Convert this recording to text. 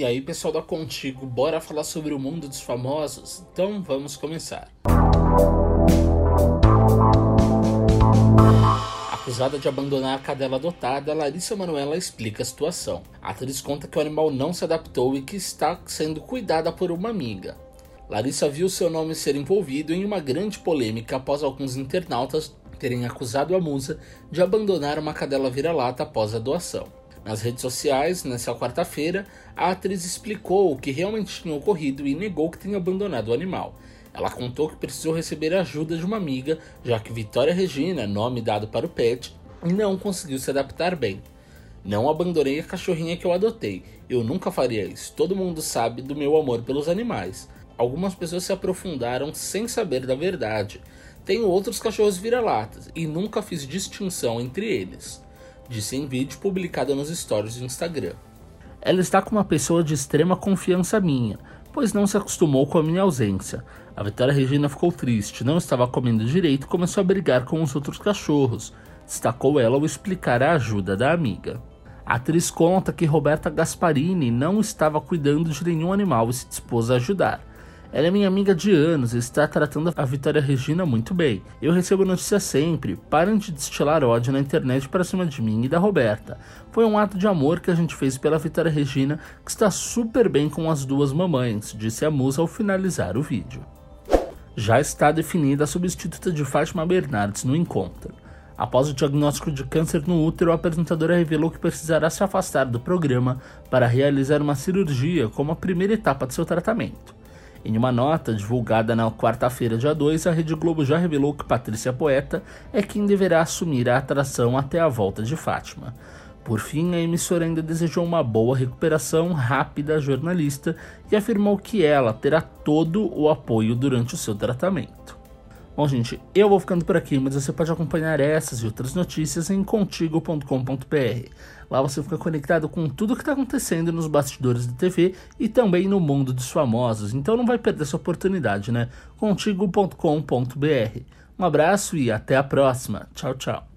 E aí, pessoal da Contigo, bora falar sobre o mundo dos famosos? Então vamos começar. Acusada de abandonar a cadela adotada, Larissa Manoela explica a situação. A atriz conta que o animal não se adaptou e que está sendo cuidada por uma amiga. Larissa viu seu nome ser envolvido em uma grande polêmica após alguns internautas terem acusado a musa de abandonar uma cadela vira-lata após a doação. Nas redes sociais, nessa quarta-feira, a atriz explicou o que realmente tinha ocorrido e negou que tenha abandonado o animal. Ela contou que precisou receber a ajuda de uma amiga, já que Vitória Regina, nome dado para o pet, não conseguiu se adaptar bem. Não abandonei a cachorrinha que eu adotei. Eu nunca faria isso. Todo mundo sabe do meu amor pelos animais. Algumas pessoas se aprofundaram sem saber da verdade. Tenho outros cachorros vira-latas e nunca fiz distinção entre eles disse em vídeo publicado nos stories do Instagram. Ela está com uma pessoa de extrema confiança minha, pois não se acostumou com a minha ausência. A Vitória Regina ficou triste, não estava comendo direito e começou a brigar com os outros cachorros, destacou ela ao explicar a ajuda da amiga. A atriz conta que Roberta Gasparini não estava cuidando de nenhum animal e se dispôs a ajudar. Ela é minha amiga de anos e está tratando a Vitória Regina muito bem. Eu recebo notícias sempre. Parem de destilar ódio na internet para cima de mim e da Roberta. Foi um ato de amor que a gente fez pela Vitória Regina, que está super bem com as duas mamães, disse a musa ao finalizar o vídeo. Já está definida a substituta de Fátima Bernardes no encontro. Após o diagnóstico de câncer no útero, a apresentadora revelou que precisará se afastar do programa para realizar uma cirurgia como a primeira etapa de seu tratamento. Em uma nota divulgada na quarta-feira, dia 2, a Rede Globo já revelou que Patrícia Poeta é quem deverá assumir a atração até a volta de Fátima. Por fim, a emissora ainda desejou uma boa recuperação rápida à jornalista e afirmou que ela terá todo o apoio durante o seu tratamento. Bom, gente, eu vou ficando por aqui, mas você pode acompanhar essas e outras notícias em contigo.com.br. Lá você fica conectado com tudo o que está acontecendo nos bastidores da TV e também no mundo dos famosos, então não vai perder essa oportunidade, né? Contigo.com.br. Um abraço e até a próxima. Tchau, tchau.